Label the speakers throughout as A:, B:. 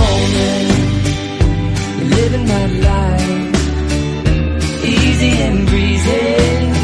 A: moment, living my life. Easy and breezy,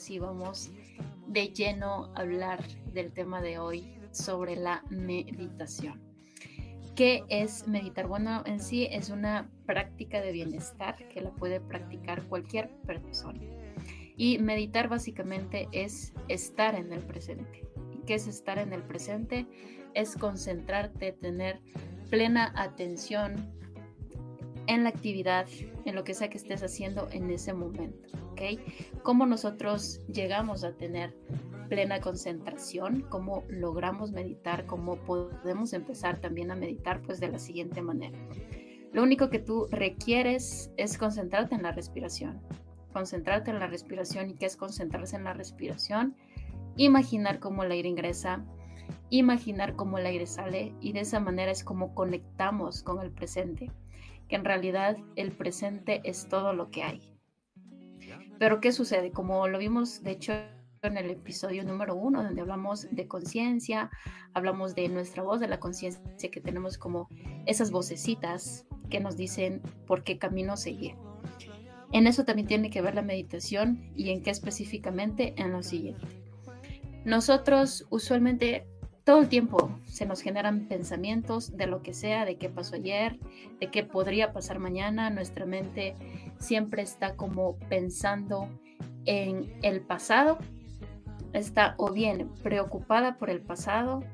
B: sí vamos de lleno a hablar del tema de hoy sobre la meditación. ¿Qué es meditar? Bueno, en sí es una práctica de bienestar que la puede practicar cualquier persona. Y meditar básicamente es estar en el presente. ¿Y qué es estar en el presente? Es concentrarte, tener plena atención en la actividad, en lo que sea que estés haciendo en ese momento, ¿ok? ¿Cómo nosotros llegamos a tener plena concentración? ¿Cómo logramos meditar? ¿Cómo podemos empezar también a meditar? Pues de la siguiente manera. Lo único que tú requieres es concentrarte en la respiración. Concentrarte en la respiración. ¿Y qué es concentrarse en la respiración? Imaginar cómo el aire ingresa, imaginar cómo el aire sale y de esa manera es como conectamos con el presente que en realidad el presente es todo lo que hay. Pero ¿qué sucede? Como lo vimos, de hecho, en el episodio número uno, donde hablamos de conciencia, hablamos de nuestra voz, de la conciencia que tenemos como esas vocecitas que nos dicen por qué camino seguir. En eso también tiene que ver la meditación y en qué específicamente en lo siguiente. Nosotros usualmente todo el tiempo se nos generan pensamientos de lo que sea, de qué pasó ayer, de qué podría pasar mañana. Nuestra mente siempre está como pensando en el pasado, está o bien preocupada por el pasado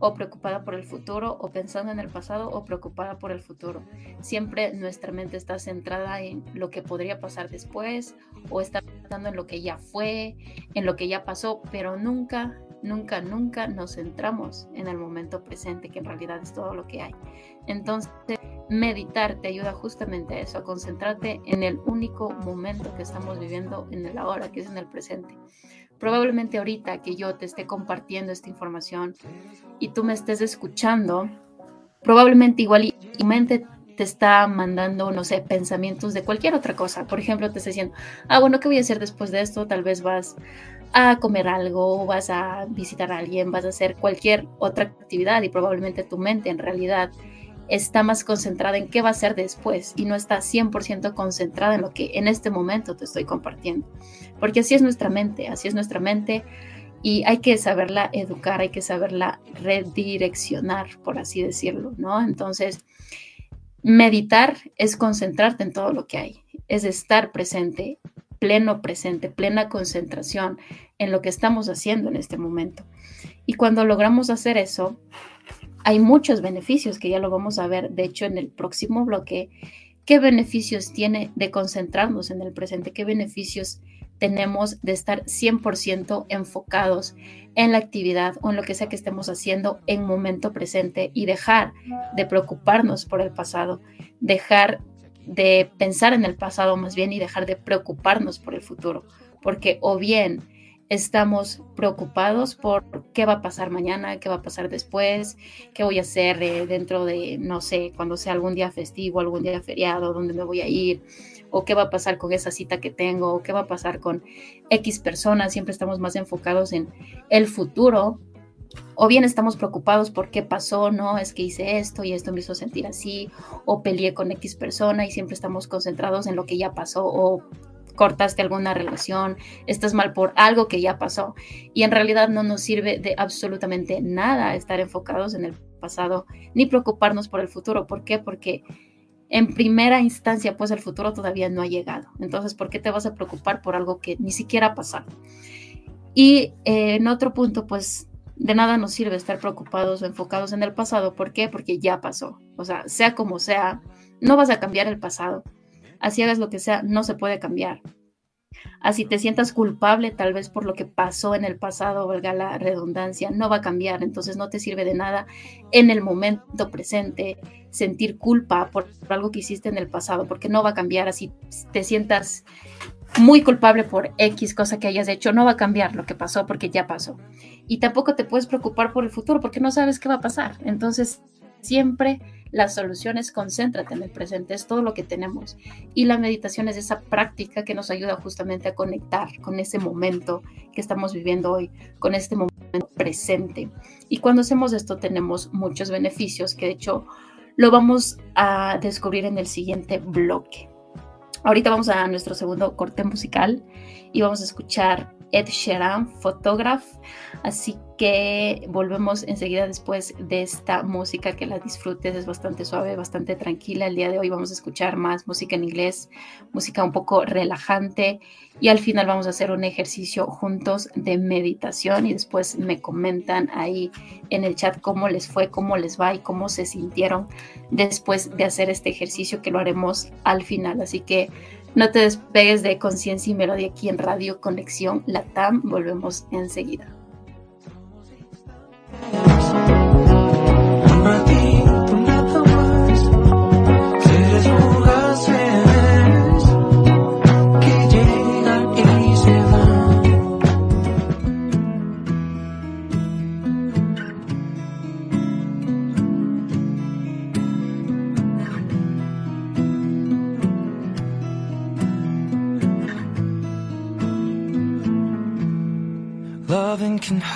B: o preocupada por el futuro o pensando en el pasado o preocupada por el futuro. Siempre nuestra mente está centrada en lo que podría pasar después o está pensando en lo que ya fue, en lo que ya pasó, pero nunca nunca, nunca nos centramos en el momento presente, que en realidad es todo lo que hay. Entonces, meditar te ayuda justamente a eso, a concentrarte en el único momento que estamos viviendo en el ahora, que es en el presente. Probablemente ahorita que yo te esté compartiendo esta información y tú me estés escuchando, probablemente igual y tu mente te está mandando, no sé, pensamientos de cualquier otra cosa. Por ejemplo, te está diciendo, ah, bueno, ¿qué voy a hacer después de esto? Tal vez vas a comer algo, vas a visitar a alguien, vas a hacer cualquier otra actividad y probablemente tu mente en realidad está más concentrada en qué va a hacer después y no está 100% concentrada en lo que en este momento te estoy compartiendo. Porque así es nuestra mente, así es nuestra mente y hay que saberla educar, hay que saberla redireccionar, por así decirlo, ¿no? Entonces, meditar es concentrarte en todo lo que hay, es estar presente pleno presente, plena concentración en lo que estamos haciendo en este momento. Y cuando logramos hacer eso, hay muchos beneficios que ya lo vamos a ver, de hecho, en el próximo bloque. ¿Qué beneficios tiene de concentrarnos en el presente? ¿Qué beneficios tenemos de estar 100% enfocados en la actividad o en lo que sea que estemos haciendo en momento presente y dejar de preocuparnos por el pasado, dejar de pensar en el pasado más bien y dejar de preocuparnos por el futuro, porque o bien estamos preocupados por qué va a pasar mañana, qué va a pasar después, qué voy a hacer eh, dentro de, no sé, cuando sea algún día festivo, algún día feriado, dónde me voy a ir, o qué va a pasar con esa cita que tengo, o qué va a pasar con X personas, siempre estamos más enfocados en el futuro, o bien estamos preocupados por qué pasó, no, es que hice esto y esto me hizo sentir así, o peleé con X persona y siempre estamos concentrados en lo que ya pasó, o cortaste alguna relación, estás mal por algo que ya pasó. Y en realidad no nos sirve de absolutamente nada estar enfocados en el pasado ni preocuparnos por el futuro. ¿Por qué? Porque en primera instancia, pues el futuro todavía no ha llegado. Entonces, ¿por qué te vas a preocupar por algo que ni siquiera ha pasado? Y eh, en otro punto, pues de nada nos sirve estar preocupados o enfocados en el pasado. ¿Por qué? Porque ya pasó. O sea, sea como sea, no vas a cambiar el pasado. Así hagas lo que sea, no se puede cambiar. Así te sientas culpable tal vez por lo que pasó en el pasado, valga la redundancia, no va a cambiar, entonces no te sirve de nada en el momento presente sentir culpa por, algo que hiciste en el pasado, porque no va a cambiar, así te sientas muy culpable por X cosa que hayas hecho, no va a cambiar lo que pasó porque ya pasó. Y tampoco te puedes preocupar por el futuro porque no sabes qué va a pasar. Entonces, siempre las soluciones, concéntrate en el presente, es todo lo que tenemos. Y la meditación es esa práctica que nos ayuda justamente a conectar con ese momento que estamos viviendo hoy, con este momento presente. Y cuando hacemos esto tenemos muchos beneficios que de hecho lo vamos a descubrir en el siguiente bloque. Ahorita vamos a nuestro segundo corte musical y vamos a escuchar Ed Sheeran, Photograph. Así que volvemos enseguida después de esta música, que la disfrutes, es bastante suave, bastante tranquila. El día de hoy vamos a escuchar más música en inglés, música un poco relajante y al final vamos a hacer un ejercicio juntos de meditación y después me comentan ahí en el chat cómo les fue, cómo les va y cómo se sintieron después de hacer este ejercicio que lo haremos al final. Así que no te despegues de Conciencia y Melodía aquí en Radio Conexión Latam. Volvemos enseguida.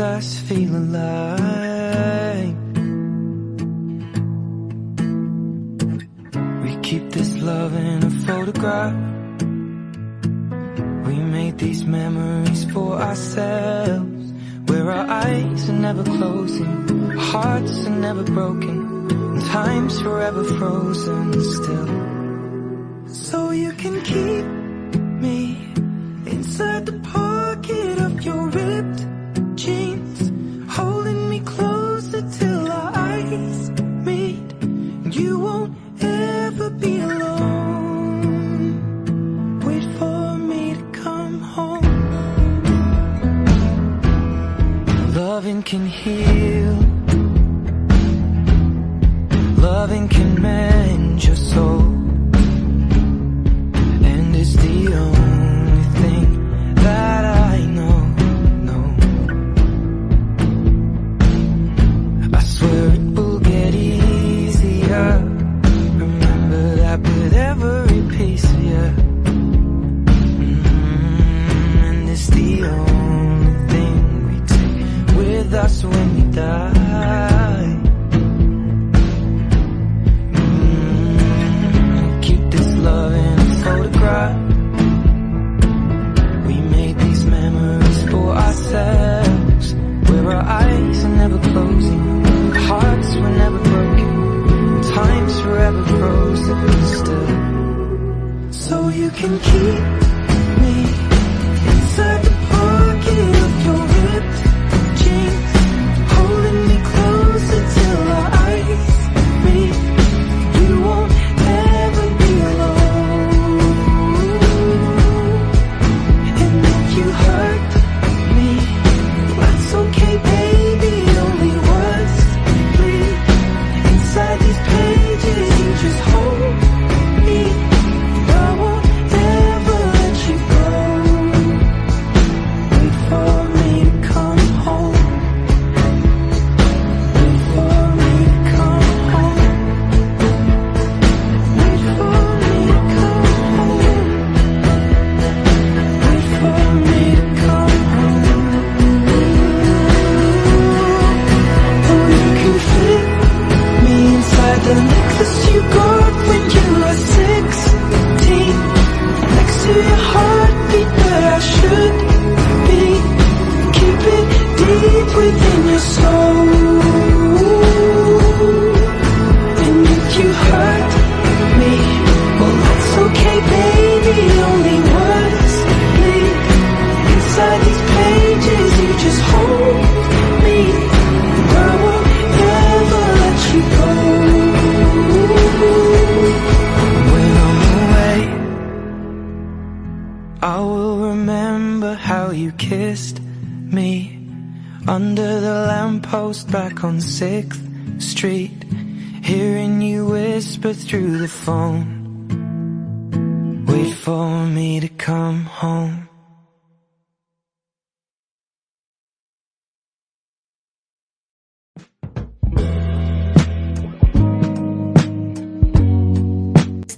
C: us feel alive. We keep this love in a photograph. We made these memories for ourselves. Where our eyes are never closing, hearts are never broken, time's forever frozen still. So you can keep me inside the pocket can hear.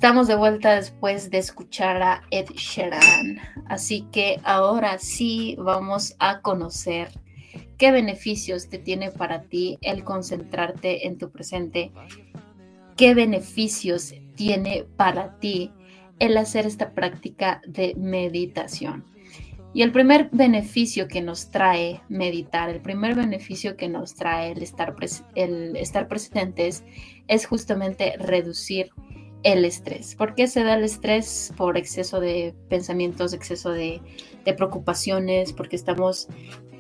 B: Estamos de vuelta después de escuchar a Ed Sheeran, así que ahora sí vamos a conocer qué beneficios te tiene para ti el concentrarte en tu presente, qué beneficios tiene para ti el hacer esta práctica de meditación. Y el primer beneficio que nos trae meditar, el primer beneficio que nos trae el estar, el estar presentes es justamente reducir el estrés. ¿Por qué se da el estrés? Por exceso de pensamientos, exceso de, preocupaciones, porque estamos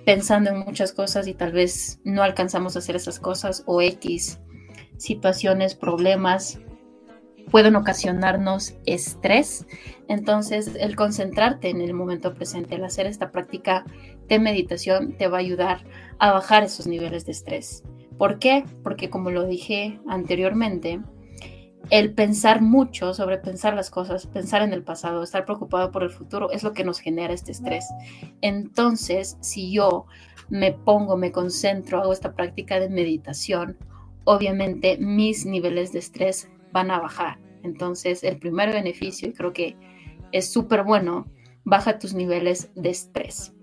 B: pensando en muchas cosas y tal vez no alcanzamos a hacer esas cosas o X situaciones, problemas pueden ocasionarnos estrés. Entonces, el concentrarte en el momento presente, el hacer esta práctica de meditación te va a ayudar a bajar esos niveles de estrés. ¿Por qué? Porque como lo dije anteriormente, el pensar mucho sobre pensar las cosas, pensar en el pasado, estar preocupado por el futuro es lo que nos genera este estrés. Entonces, si yo me pongo, me concentro, hago esta práctica de meditación, obviamente mis niveles de estrés van a bajar. Entonces, el primer beneficio, y creo que es súper bueno, baja tus niveles de estrés.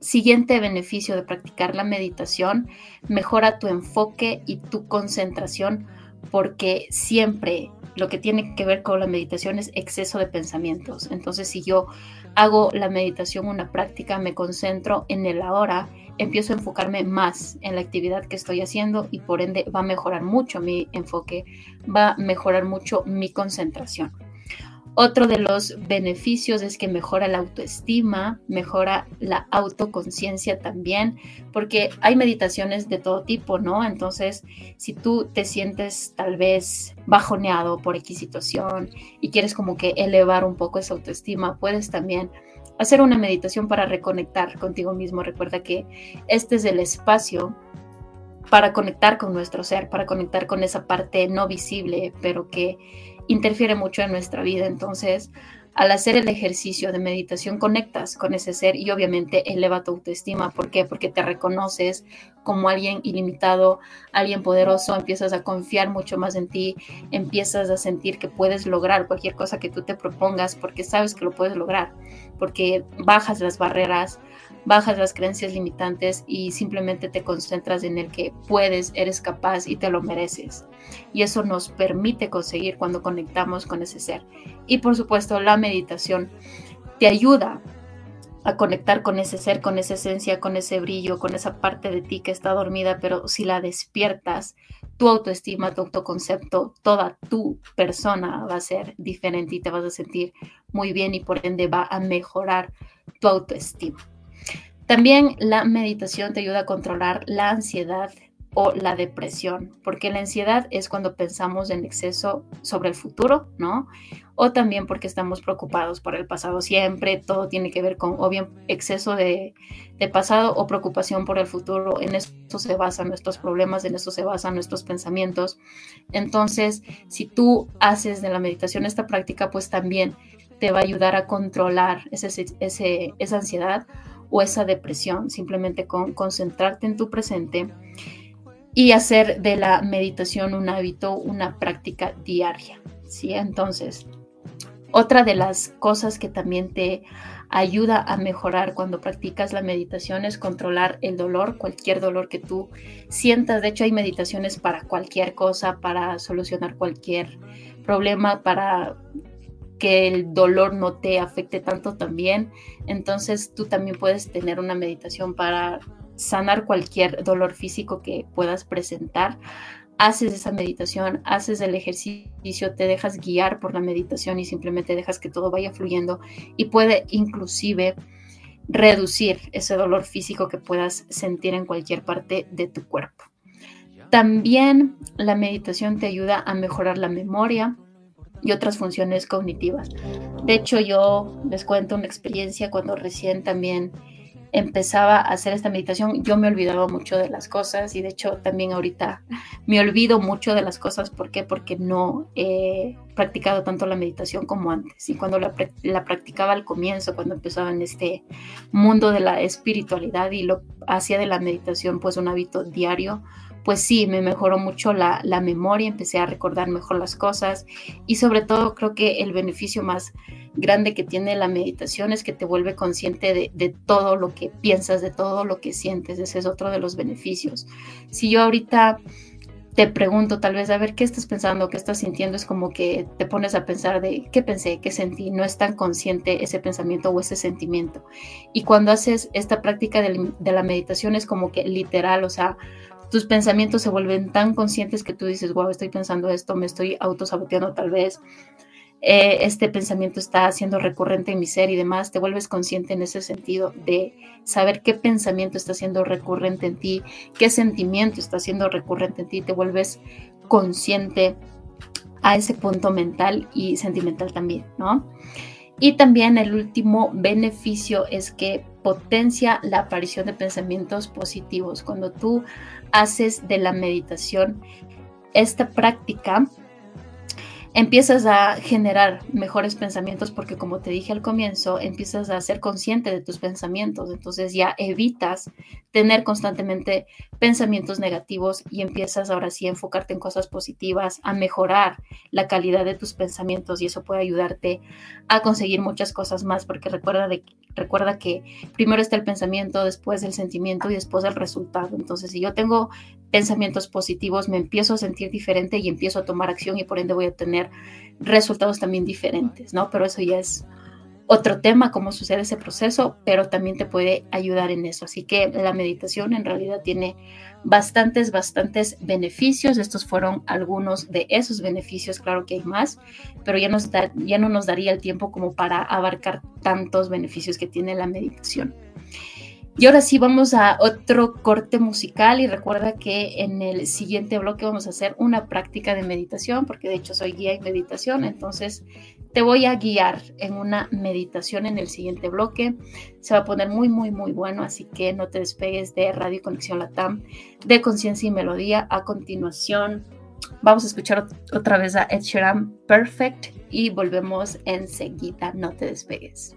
B: Siguiente beneficio de practicar la meditación, mejora tu enfoque y tu concentración porque siempre lo que tiene que ver con la meditación es exceso de pensamientos. Entonces, si yo hago la meditación una práctica, me concentro en el ahora, empiezo a enfocarme más en la actividad que estoy haciendo y por ende va a mejorar mucho mi enfoque, va a mejorar mucho mi concentración. Otro de los beneficios es que mejora la autoestima, mejora la autoconciencia también, porque hay meditaciones de todo tipo, ¿no? Entonces, si tú te sientes tal vez bajoneado por X situación y quieres como que elevar un poco esa autoestima, puedes también hacer una meditación para reconectar contigo mismo. Recuerda que este es el espacio para conectar con nuestro ser, para conectar con esa parte no visible, pero que interfiere mucho en nuestra vida. Entonces, al hacer el ejercicio de meditación, conectas con ese ser y obviamente eleva tu autoestima. ¿Por qué? Porque te reconoces como alguien ilimitado, alguien poderoso, empiezas a confiar mucho más en ti, empiezas a sentir que puedes lograr cualquier cosa que tú te propongas porque sabes que lo puedes lograr, porque bajas las barreras, bajas las creencias limitantes y simplemente te concentras en el que puedes, eres capaz y te lo mereces. Y eso nos permite conseguir cuando conectamos con ese ser. Y por supuesto, la meditación te ayuda a conectar con ese ser, con esa esencia, con ese brillo, con esa parte de ti que está dormida, pero si la despiertas, tu autoestima, tu autoconcepto, toda tu persona va a ser diferente y te vas a sentir muy bien y por ende va a mejorar tu autoestima. También la meditación te ayuda a controlar la ansiedad o la depresión, porque la ansiedad es cuando pensamos en exceso sobre el futuro, ¿no? O también porque estamos preocupados por el pasado siempre, todo tiene que ver con, o bien, exceso de, pasado o preocupación por el futuro, en eso se basan nuestros problemas, en eso se basan nuestros pensamientos. Entonces, si tú haces de la meditación esta práctica, pues también te va a ayudar a controlar esa ansiedad o esa depresión, simplemente con concentrarte en tu presente y hacer de la meditación un hábito, una práctica diaria. ¿sí? Entonces, otra de las cosas que también te ayuda a mejorar cuando practicas la meditación es controlar el dolor, cualquier dolor que tú sientas. De hecho, hay meditaciones para cualquier cosa, para solucionar cualquier problema, para que el dolor no te afecte tanto también. Entonces, tú también puedes tener una meditación para sanar cualquier dolor físico que puedas presentar. Haces esa meditación, haces el ejercicio, te dejas guiar por la meditación y simplemente dejas que todo vaya fluyendo y puede inclusive reducir ese dolor físico que puedas sentir en cualquier parte de tu cuerpo. También la meditación te ayuda a mejorar la memoria y otras funciones cognitivas. De hecho, yo les cuento una experiencia cuando recién también empezaba a hacer esta meditación, yo me olvidaba mucho de las cosas y de hecho también ahorita me olvido mucho de las cosas. ¿Por qué? Porque no he practicado tanto la meditación como antes. Y cuando la, practicaba al comienzo, cuando empezaba en este mundo de la espiritualidad y lo hacía de la meditación pues un hábito diario, pues sí, me mejoró mucho la, la, memoria, empecé a recordar mejor las cosas y sobre todo creo que el beneficio más grande que tiene la meditación es que te vuelve consciente de, de, todo lo que piensas, de todo lo que sientes, ese es otro de los beneficios. Si yo ahorita te pregunto tal vez, a ver, ¿qué estás pensando? ¿Qué estás sintiendo? Es como que te pones a pensar de qué pensé, qué sentí. No es tan consciente ese pensamiento o ese sentimiento. Y cuando haces esta práctica de, de la meditación es como que literal, o sea, tus pensamientos se vuelven tan conscientes que tú dices, wow, estoy pensando esto, me estoy autosaboteando tal vez, eh, este pensamiento está siendo recurrente en mi ser y demás, te vuelves consciente en ese sentido de saber qué pensamiento está siendo recurrente en ti, qué sentimiento está siendo recurrente en ti, te vuelves consciente a ese punto mental y sentimental también, ¿no? Y también el último beneficio es que potencia la aparición de pensamientos positivos. Cuando tú haces de la meditación esta práctica, empiezas a generar mejores pensamientos porque como te dije al comienzo, empiezas a ser consciente de tus pensamientos, entonces ya evitas tener constantemente pensamientos negativos y empiezas ahora sí a enfocarte en cosas positivas, a mejorar la calidad de tus pensamientos y eso puede ayudarte a conseguir muchas cosas más porque recuerda, recuerda que primero está el pensamiento, después el sentimiento y después el resultado. Entonces, si yo tengo pensamientos positivos, me empiezo a sentir diferente y empiezo a tomar acción y por ende voy a tener resultados también diferentes, ¿no? Pero eso ya es otro tema, cómo sucede ese proceso, pero también te puede ayudar en eso. Así que la meditación en realidad tiene bastantes, bastantes beneficios. Estos fueron algunos de esos beneficios, claro que hay más, pero ya, nos ya no nos daría el tiempo como para abarcar tantos beneficios que tiene la meditación. Y ahora sí vamos a otro corte musical y recuerda que en el siguiente bloque vamos a hacer una práctica de meditación, porque de hecho soy guía en meditación, entonces te voy a guiar en una meditación en el siguiente bloque. Se va a poner muy, muy, muy bueno, así que no te despegues de Radio Conexión Latam, de Conciencia y Melodía. A continuación vamos a escuchar otra vez a Ed Sheeran Perfect y volvemos enseguida. No te despegues.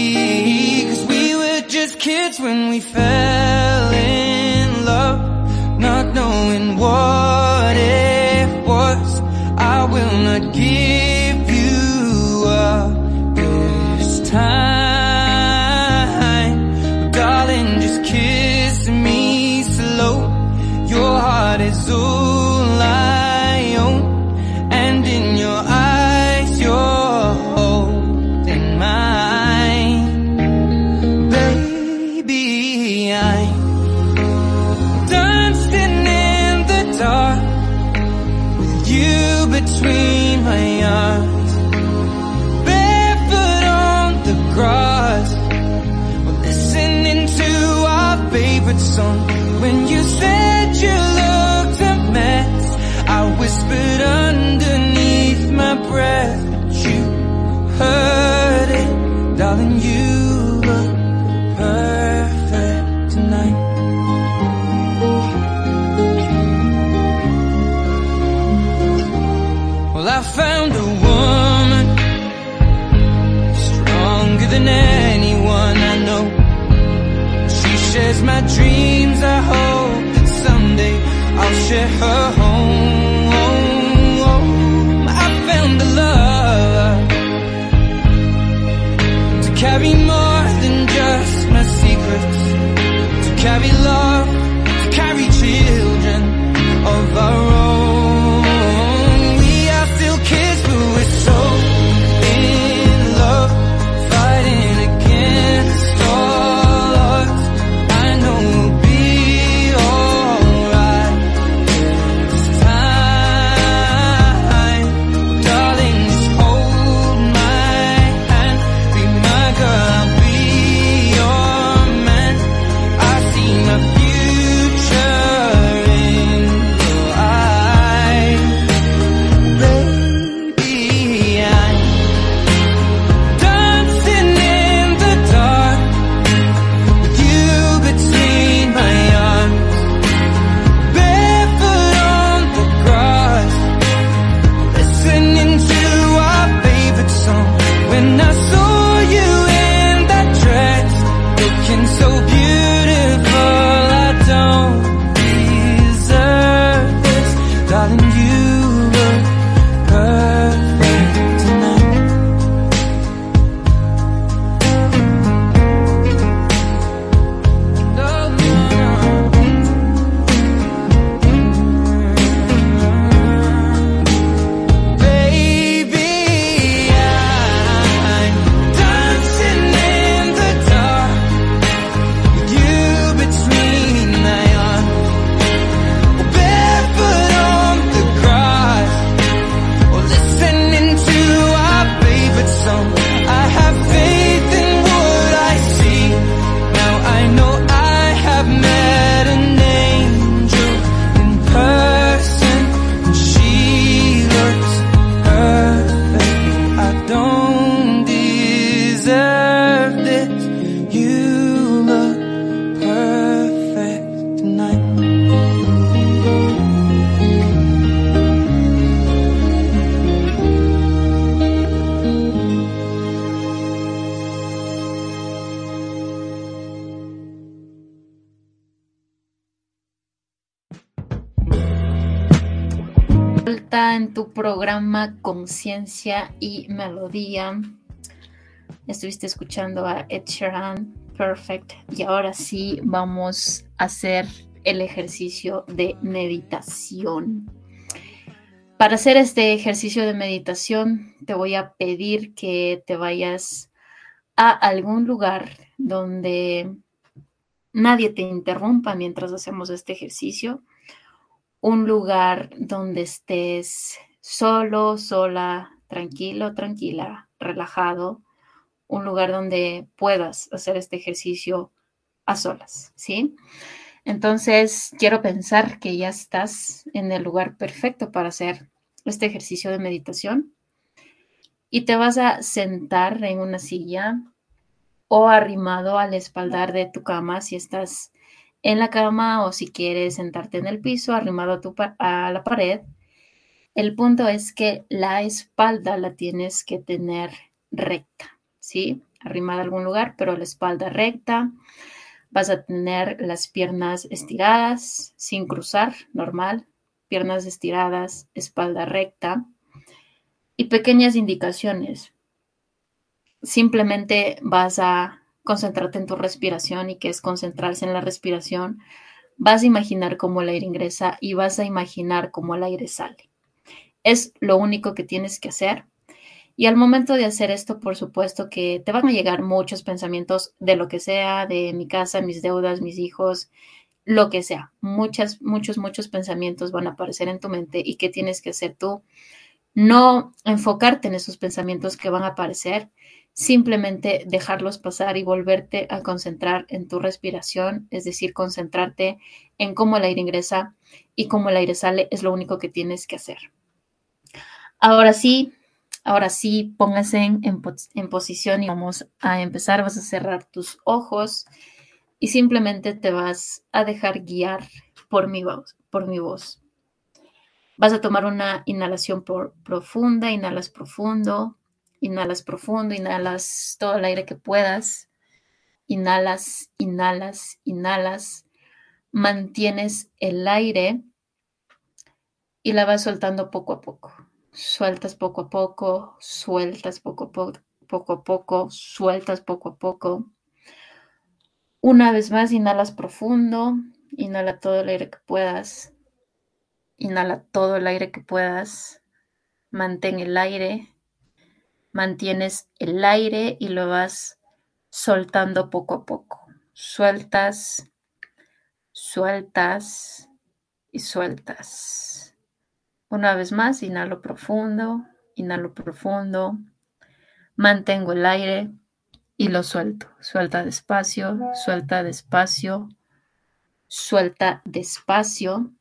C: When we fell in love, not knowing what it was. I will not give her
B: Conciencia y Melodía. Estuviste escuchando a Ed Sheeran, Perfect, y ahora sí vamos a hacer el ejercicio de meditación. Para hacer este ejercicio de meditación, te voy a pedir que te vayas a algún lugar donde nadie te interrumpa mientras hacemos este ejercicio un lugar donde estés solo, sola, tranquilo, tranquila, relajado, un lugar donde puedas hacer este ejercicio a solas, ¿sí? Entonces, quiero pensar que ya estás en el lugar perfecto para hacer este ejercicio de meditación y te vas a sentar en una silla o arrimado al espaldar de tu cama si estás en la cama o si quieres sentarte en el piso, arrimado a, tu a la pared. El punto es que la espalda la tienes que tener recta, ¿sí? Arrimada a algún lugar, pero la espalda recta. Vas a tener las piernas estiradas, sin cruzar, normal. Piernas estiradas, espalda recta. Y pequeñas indicaciones. Simplemente vas a concentrarte en tu respiración y que es concentrarse en la respiración. Vas a imaginar cómo el aire ingresa y vas a imaginar cómo el aire sale. Es lo único que tienes que hacer. Y al momento de hacer esto, por supuesto que te van a llegar muchos pensamientos de lo que sea, de mi casa, mis deudas, mis hijos, lo que sea. Muchas, muchos, muchos pensamientos van a aparecer en tu mente y qué tienes que hacer tú. No enfocarte en esos pensamientos que van a aparecer, simplemente dejarlos pasar y volverte a concentrar en tu respiración, es decir, concentrarte en cómo el aire ingresa y cómo el aire sale, es lo único que tienes que hacer. Ahora sí, ahora sí, póngase en, posición y vamos a empezar. Vas a cerrar tus ojos y simplemente te vas a dejar guiar por mi voz. Por mi voz. Vas a tomar una inhalación profunda, inhalas profundo, inhalas profundo, inhalas todo el aire que puedas, inhalas, inhalas, inhalas, mantienes el aire y la vas soltando poco a poco. Sueltas poco a poco, sueltas poco a poco, a poco, sueltas poco a poco. Una vez más, inhalas profundo, inhala todo el aire que puedas, inhala todo el aire que puedas, mantén el aire, mantienes el aire y lo vas soltando poco a poco. Sueltas, sueltas y sueltas. Una vez más, inhalo profundo, inhalo profundo, mantengo el aire y lo suelto. Suelta despacio, suelta despacio, suelta despacio.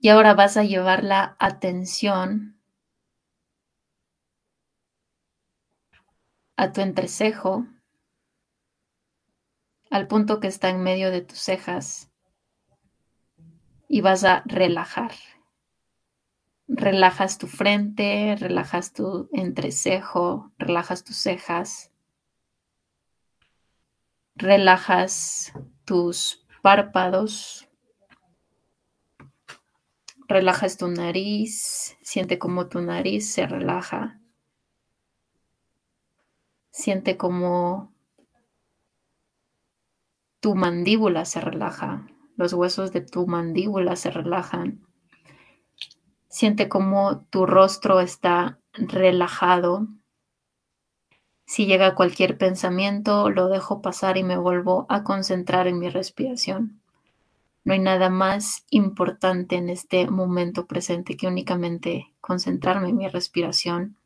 B: Y ahora vas a llevar la atención a tu entrecejo, al punto que está en medio de tus cejas y vas a relajar. Relajas tu frente, relajas tu entrecejo, relajas tus cejas, relajas tus párpados, relajas tu nariz, siente como tu nariz se relaja, siente como tu mandíbula se relaja, los huesos de tu mandíbula se relajan. Siente cómo tu rostro está relajado. Si llega cualquier pensamiento, lo dejo pasar y me vuelvo a concentrar en mi respiración. No hay nada más importante en este momento presente que únicamente concentrarme en mi respiración.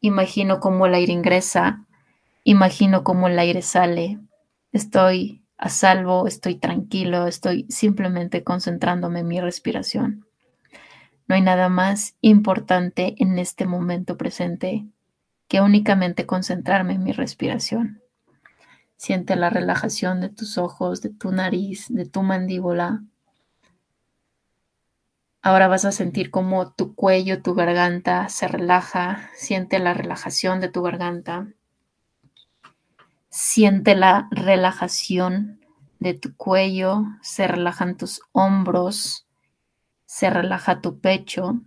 B: Imagino cómo el aire ingresa, imagino cómo el aire sale. Estoy a salvo, estoy tranquilo, estoy simplemente concentrándome en mi respiración. No hay nada más importante en este momento presente que únicamente concentrarme en mi respiración. Siente la relajación de tus ojos, de tu nariz, de tu mandíbula. Ahora vas a sentir como tu cuello, tu garganta se relaja. Siente la relajación de tu garganta. Siente la relajación de tu cuello, se relajan tus hombros, se relaja tu pecho.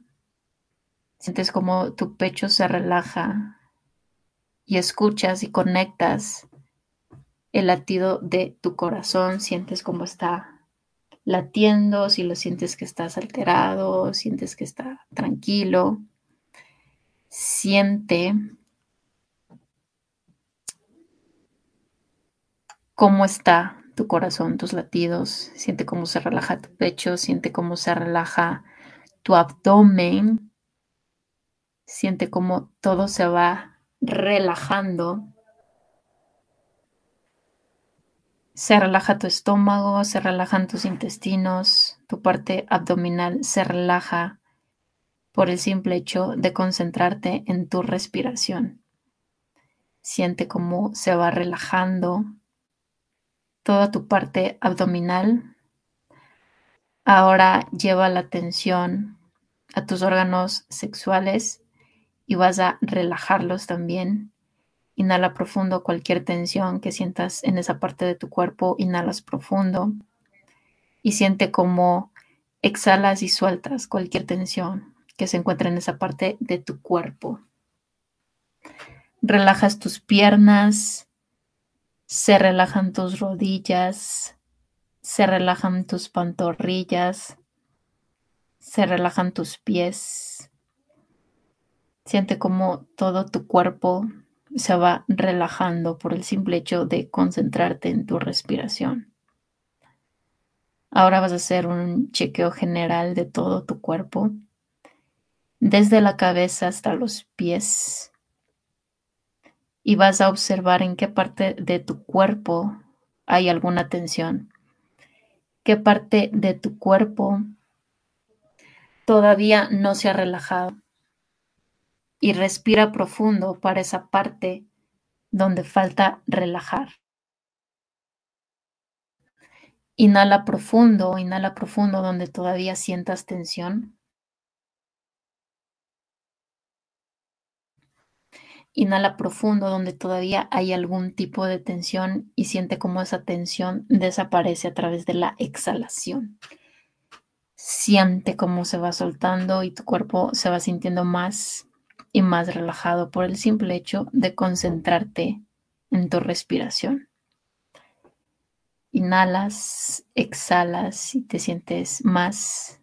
B: Sientes como tu pecho se relaja y escuchas y conectas el latido de tu corazón, sientes cómo está latiendo, si lo sientes que estás alterado, sientes que está tranquilo. Siente cómo está tu corazón, tus latidos, siente cómo se relaja tu pecho, siente cómo se relaja tu abdomen, siente cómo todo se va relajando. Se relaja tu estómago, se relajan tus intestinos, tu parte abdominal se relaja por el simple hecho de concentrarte en tu respiración. Siente cómo se va relajando toda tu parte abdominal, Ahora lleva la atención a tus órganos sexuales y vas a relajarlos también. Inhala profundo cualquier tensión que sientas en esa parte de tu cuerpo. Inhalas profundo y siente cómo exhalas y sueltas cualquier tensión que se encuentra en esa parte de tu cuerpo. Relajas tus piernas, se relajan tus rodillas, se relajan tus pantorrillas, se relajan tus pies. Siente como todo tu cuerpo se va relajando por el simple hecho de concentrarte en tu respiración. Ahora vas a hacer un chequeo general de todo tu cuerpo, desde la cabeza hasta los pies. Y vas a observar en qué parte de tu cuerpo hay alguna tensión, qué parte de tu cuerpo todavía no se ha relajado. Y respira profundo para esa parte donde falta relajar. Inhala profundo, inhala profundo donde todavía sientas tensión. Inhala profundo donde todavía hay algún tipo de tensión y siente cómo esa tensión desaparece a través de la exhalación. Siente cómo se va soltando y tu cuerpo se va sintiendo más y más relajado por el simple hecho de concentrarte en tu respiración. Inhalas, exhalas y te sientes más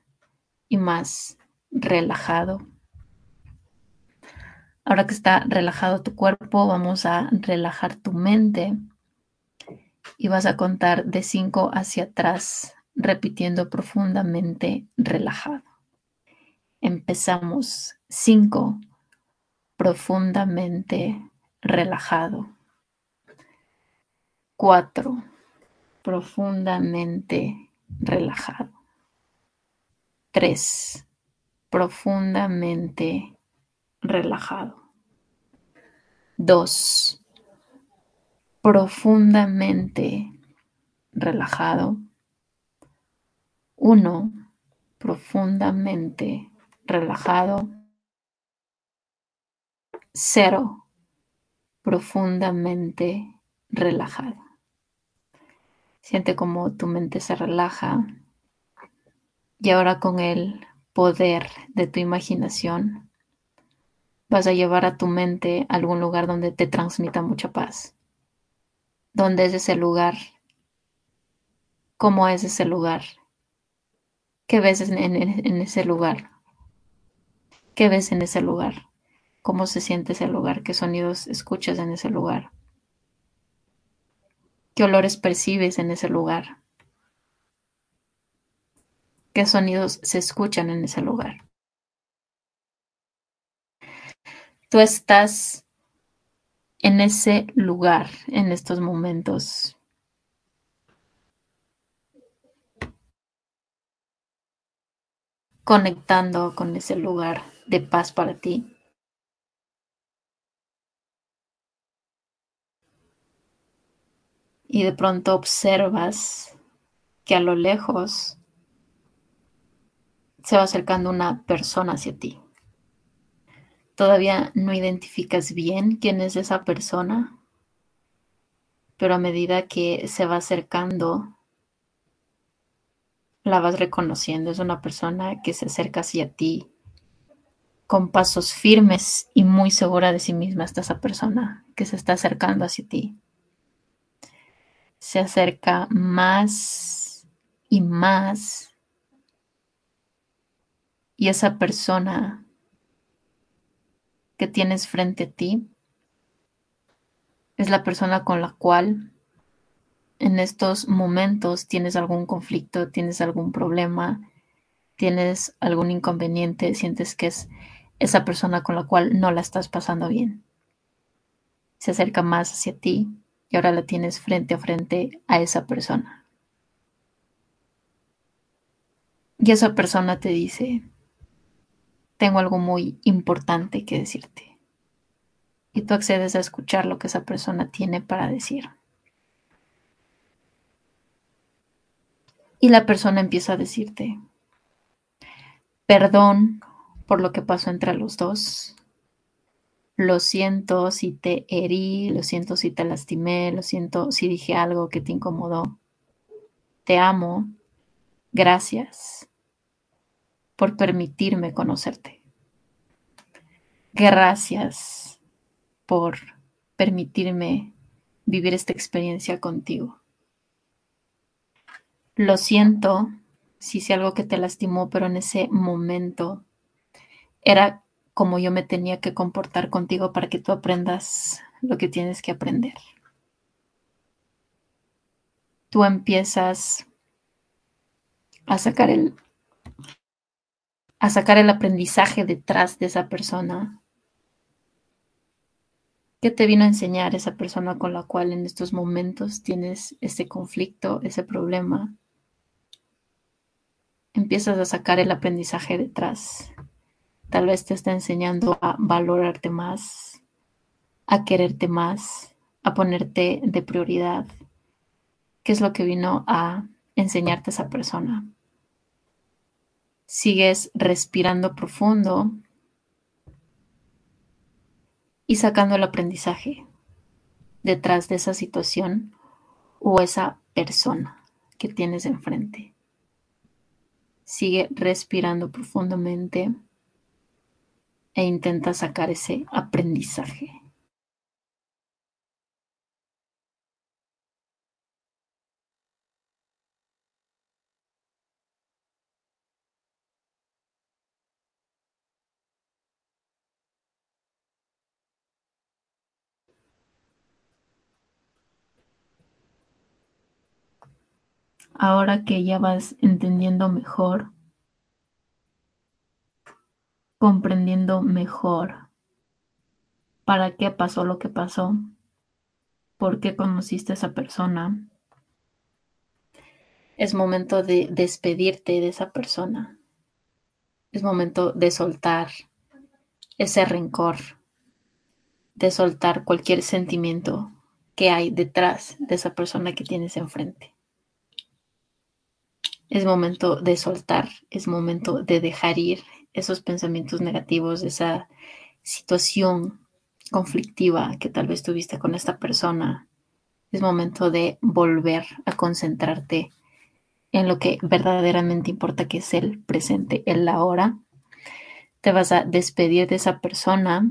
B: y más relajado. Ahora que está relajado tu cuerpo, vamos a relajar tu mente y vas a contar de 5 hacia atrás repitiendo profundamente relajado. Empezamos. 5. Profundamente relajado. 4. Profundamente relajado. 3. Profundamente relajado. 2. Profundamente relajado. Uno, profundamente relajado. Cero, profundamente relajado. Siente como tu mente se relaja y ahora con el poder de tu imaginación vas a llevar a tu mente a algún lugar donde te transmita mucha paz. ¿Dónde es ese lugar? ¿Cómo es ese lugar? ¿Qué ves en, ese lugar? ¿Qué ves en ese lugar? ¿Cómo se siente ese lugar? ¿Qué sonidos escuchas en ese lugar? ¿Qué olores percibes en ese lugar? ¿Qué sonidos se escuchan en ese lugar? Tú estás en ese lugar en estos momentos conectando con ese lugar de paz para ti. Y de pronto observas que a lo lejos se va acercando una persona hacia ti. Todavía no identificas bien quién es esa persona, pero a medida que se va acercando, la vas reconociendo. Es una persona que se acerca hacia ti con pasos firmes y muy segura de sí misma. Está esa persona que se está acercando hacia ti. Se acerca más y más. Y esa persona que tienes frente a ti es la persona con la cual en estos momentos tienes algún conflicto, tienes algún problema, tienes algún inconveniente, sientes que es esa persona con la cual no la estás pasando bien. Se acerca más hacia ti y ahora la tienes frente a frente a esa persona. Y esa persona te dice, tengo algo muy importante que decirte. Y tú accedes a escuchar lo que esa persona tiene para decir. Y la persona empieza a decirte, perdón por lo que pasó entre los dos. Lo siento si te herí, lo siento si te lastimé, lo siento si dije algo que te incomodó. Te amo. Gracias por permitirme conocerte. Gracias por permitirme vivir esta experiencia contigo. Lo siento si hice algo que te lastimó, pero en ese momento era como yo me tenía que comportar contigo para que tú aprendas lo que tienes que aprender. Tú empiezas a sacar el a sacar el aprendizaje detrás de esa persona. ¿Qué te vino a enseñar esa persona con la cual en estos momentos tienes ese conflicto, ese problema? Empiezas a sacar el aprendizaje detrás. Tal vez te está enseñando a valorarte más, a quererte más, a ponerte de prioridad. ¿Qué es lo que vino a enseñarte esa persona? Sigues respirando profundo y sacando el aprendizaje detrás de esa situación o esa persona que tienes enfrente. Sigue respirando profundamente e intenta sacar ese aprendizaje. Ahora que ya vas entendiendo mejor comprendiendo mejor para qué pasó lo que pasó, por qué conociste a esa persona. Es momento de despedirte de esa persona. Es momento de soltar ese rencor, de soltar cualquier sentimiento que hay detrás de esa persona que tienes enfrente. Es momento de soltar, es momento de dejar ir esos pensamientos negativos, esa situación conflictiva que tal vez tuviste con esta persona. Es momento de volver a concentrarte en lo que verdaderamente importa, que es el presente, el ahora. Te vas a despedir de esa persona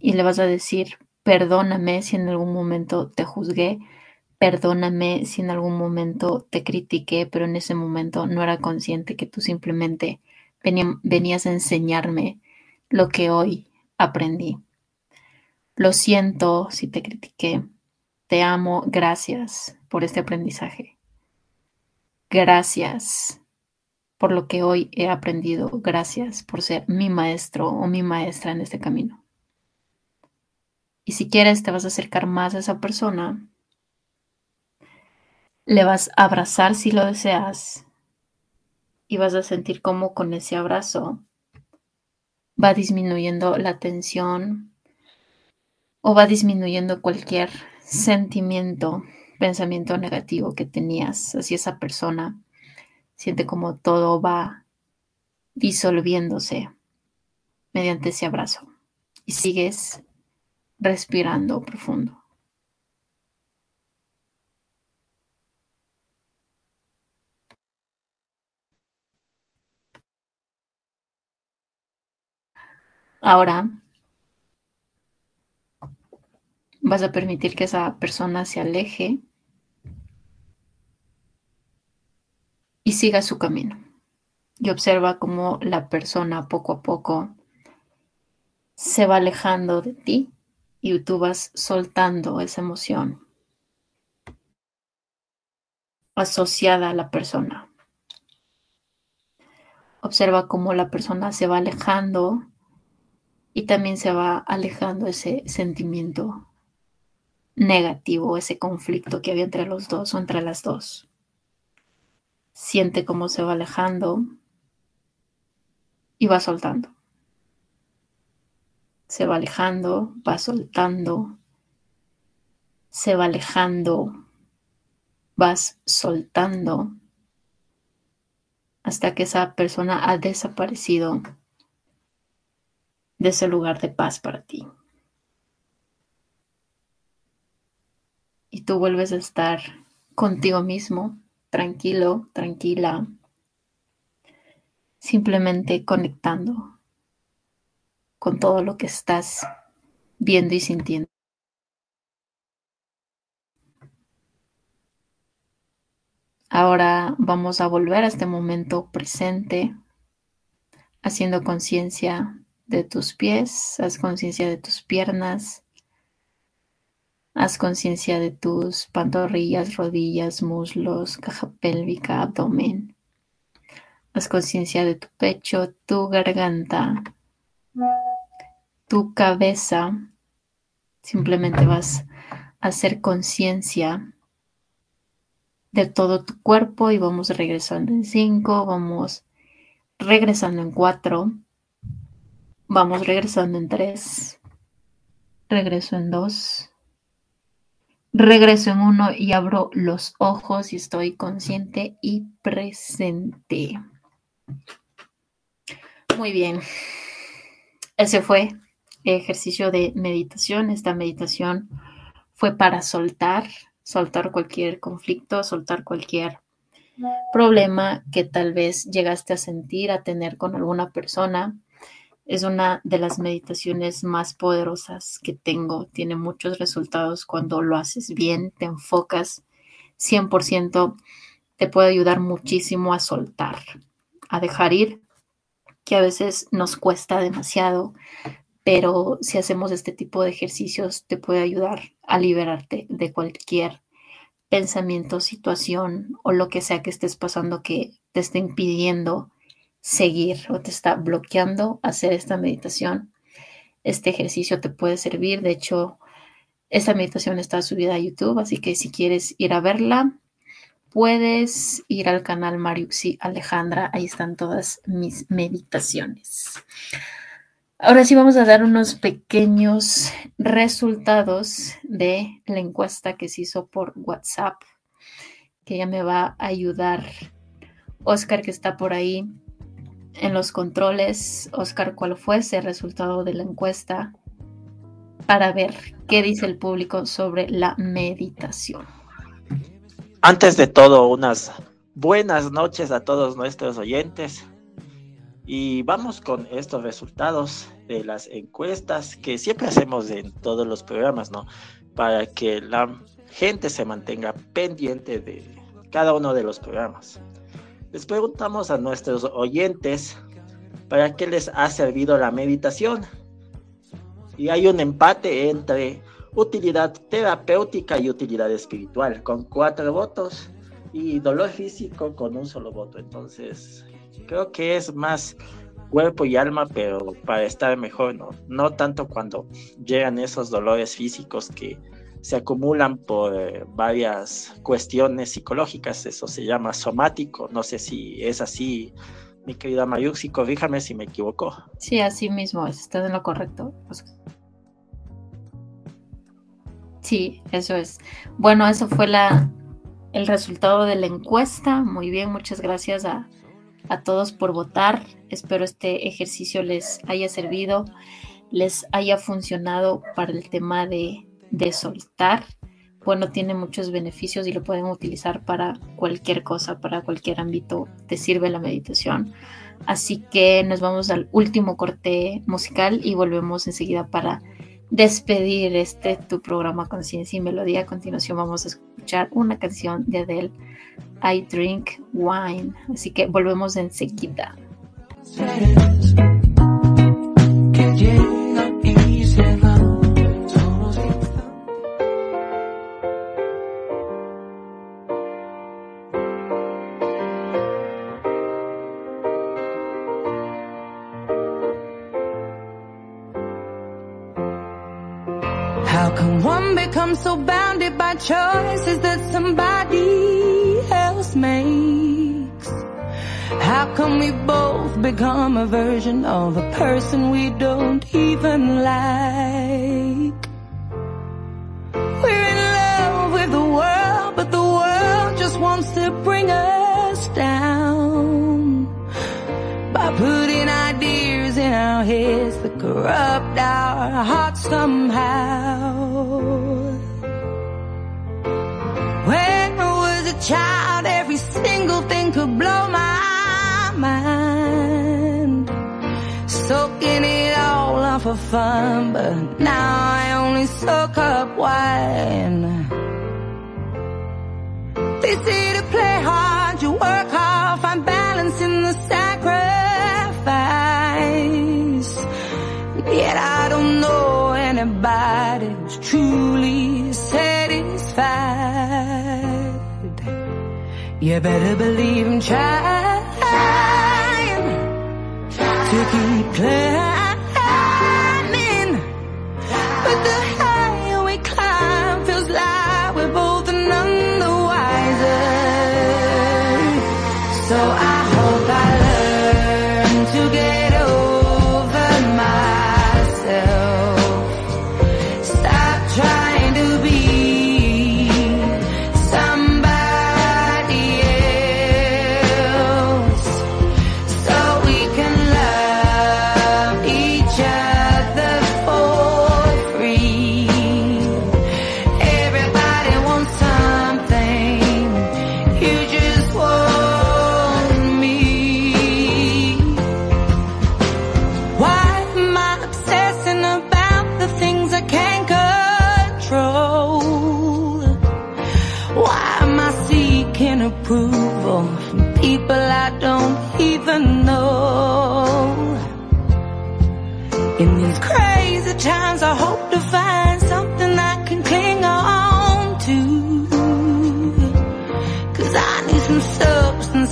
B: y le vas a decir, perdóname si en algún momento te juzgué, perdóname si en algún momento te critiqué, pero en ese momento no era consciente que tú simplemente venías a enseñarme lo que hoy aprendí. Lo siento si te critiqué. Te amo. Gracias por este aprendizaje. Gracias por lo que hoy he aprendido. Gracias por ser mi maestro o mi maestra en este camino. Y si quieres, te vas a acercar más a esa persona. Le vas a abrazar si lo deseas y vas a sentir cómo con ese abrazo va disminuyendo la tensión o va disminuyendo cualquier sentimiento, pensamiento negativo que tenías hacia esa persona. Siente como todo va disolviéndose mediante ese abrazo y sigues respirando profundo. Ahora vas a permitir que esa persona se aleje y siga su camino. Y observa cómo la persona poco a poco se va alejando de ti y tú vas soltando esa emoción asociada a la persona. Observa cómo la persona se va alejando y también se va alejando ese sentimiento negativo, ese conflicto que había entre los dos o entre las dos. Siente cómo se va alejando y va soltando. Se va alejando, va soltando, se va alejando vas soltando hasta que esa persona ha desaparecido de ese lugar de paz para ti. Y tú vuelves a estar contigo mismo, tranquilo, tranquila, simplemente conectando con todo lo que estás viendo y sintiendo. Ahora vamos a volver a este momento presente, haciendo conciencia de tus pies, haz conciencia de tus piernas, haz conciencia de tus pantorrillas, rodillas, muslos, caja pélvica, abdomen. Haz conciencia de tu pecho, tu garganta, tu cabeza. Simplemente vas a hacer conciencia de todo tu cuerpo y vamos regresando en 5, vamos regresando en 4, vamos regresando en 3, regreso en 2, regreso en 1 y abro los ojos y estoy consciente y presente. Muy bien. Ese fue el ejercicio de meditación. Esta meditación fue para soltar soltar cualquier conflicto, soltar cualquier problema que tal vez llegaste a sentir, a tener con alguna persona. Es una de las meditaciones más poderosas que tengo. Tiene muchos resultados cuando lo haces bien, te enfocas 100%, te puede ayudar muchísimo a soltar, a dejar ir, que a veces nos cuesta demasiado, pero si hacemos este tipo de ejercicios te puede ayudar a liberarte de cualquier pensamiento, situación o lo que sea que estés pasando que te esté impidiendo seguir o te está bloqueando hacer esta meditación. Este ejercicio te puede servir. De hecho, esta meditación está subida a YouTube, así que si quieres ir a verla, puedes ir al canal Mariuxi Alejandra. Ahí están todas mis meditaciones. Ahora sí vamos a dar unos pequeños resultados de la encuesta que se hizo por WhatsApp, que ya me va a ayudar Oscar que está por ahí en los controles. Oscar, ¿cuál fue ese resultado de la encuesta? Para ver qué dice el público sobre la meditación.
D: Antes de todo, unas buenas noches a todos nuestros oyentes. Y vamos con estos resultados de las encuestas que siempre hacemos en todos los programas, ¿no? Para que la gente se mantenga pendiente de cada uno de los programas. Les preguntamos a nuestros oyentes para qué les ha servido la meditación. Y hay un empate entre utilidad terapéutica y utilidad espiritual, con cuatro votos, y dolor físico con un solo voto. Entonces, creo que es más cuerpo y alma, pero para estar mejor, ¿no? No tanto cuando llegan esos dolores físicos que se acumulan por eh, varias cuestiones psicológicas, eso se llama somático, no sé si es así, mi querida Mayuxi, corríjame si me equivoco.
B: Sí, así mismo, estás en lo correcto. Sí, eso es. Bueno, eso fue la, el resultado de la encuesta. Muy bien, muchas gracias a, a todos por votar. Espero este ejercicio les haya servido, les haya funcionado para el tema de, de soltar. Bueno, tiene muchos beneficios y lo pueden utilizar para cualquier cosa, para cualquier ámbito. Te sirve la meditación. Así que nos vamos al último corte musical y volvemos enseguida para despedir este tu programa Conciencia y Melodía. A continuación vamos a escuchar una canción de Adele I drink wine. Así que volvemos enseguida.
C: become a version of a person we don't even like. We're in love with the world, but the world just wants to
A: bring us down by putting ideas in our heads that corrupt our hearts somehow. fun, but now I only soak up wine. They say to play hard, you work hard, find balance in the sacrifice. Yet I don't know anybody who's truly satisfied. You better believe I'm trying to keep playing.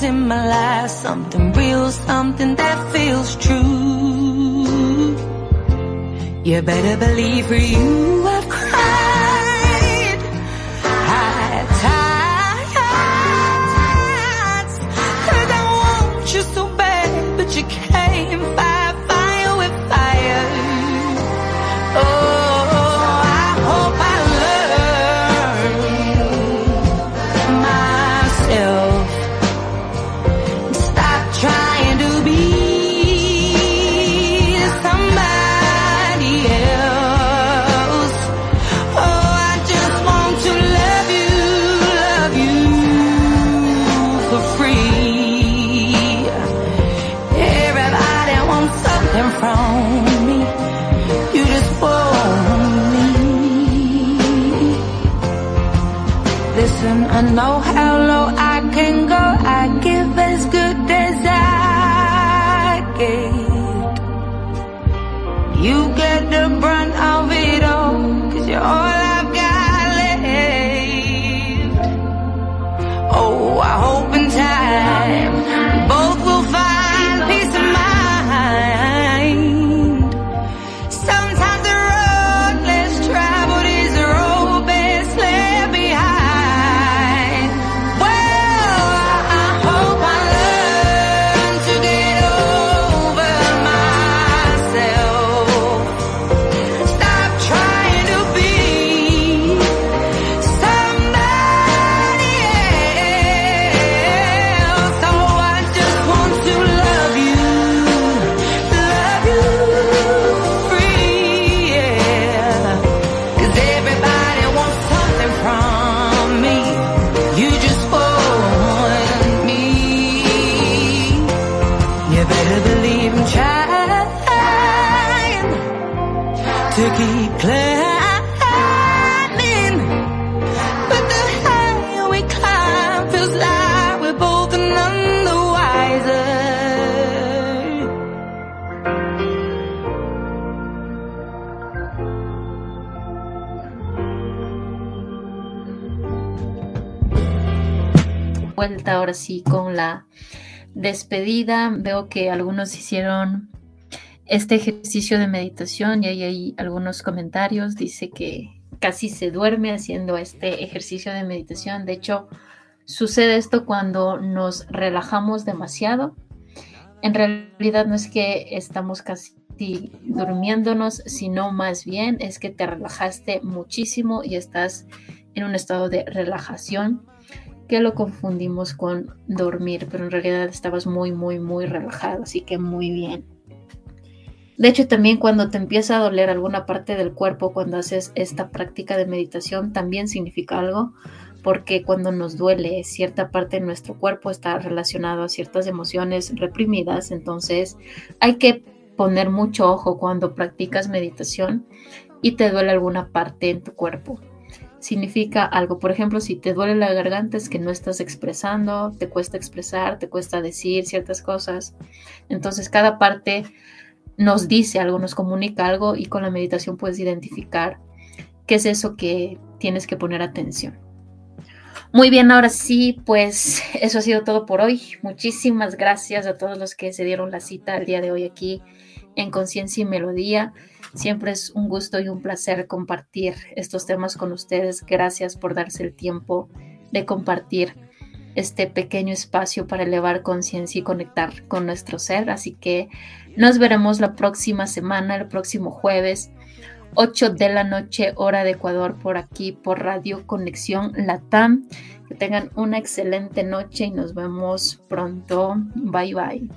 A: in my life Something real, something that feels true. You better believe for you and no
B: vuelta ahora sí con la despedida. Veo que algunos hicieron este ejercicio de meditación y hay algunos comentarios. Dice que casi se duerme haciendo este ejercicio de meditación. De hecho, sucede esto cuando nos relajamos demasiado. En realidad no es que estamos casi durmiéndonos, sino más bien es que te relajaste muchísimo y estás en un estado de relajación lo confundimos con dormir, pero en realidad estabas muy, muy, muy relajado, así que muy bien. De hecho, también cuando te empieza a doler alguna parte del cuerpo cuando haces esta práctica de meditación, también significa algo, porque cuando nos duele cierta parte de nuestro cuerpo está relacionado a ciertas emociones reprimidas, entonces hay que poner mucho ojo cuando practicas meditación y te duele alguna parte en tu cuerpo. Significa algo, por ejemplo, si te duele la garganta es que no estás expresando, te cuesta expresar, te cuesta decir ciertas cosas. Entonces cada parte nos dice algo, nos comunica algo y con la meditación puedes identificar qué es eso que tienes que poner atención. Muy bien, ahora sí, pues eso ha sido todo por hoy. Muchísimas gracias a todos los que se dieron la cita el día de hoy aquí en Conciencia y Melodía. Siempre es un gusto y un placer compartir estos temas con ustedes. Gracias por darse el tiempo de compartir este pequeño espacio para elevar conciencia y conectar con nuestro ser. Así que nos veremos la próxima semana, el próximo jueves, 8 de la noche, hora de Ecuador, por aquí, por Radio Conexión Latam. Que tengan una excelente noche y nos vemos pronto. Bye bye.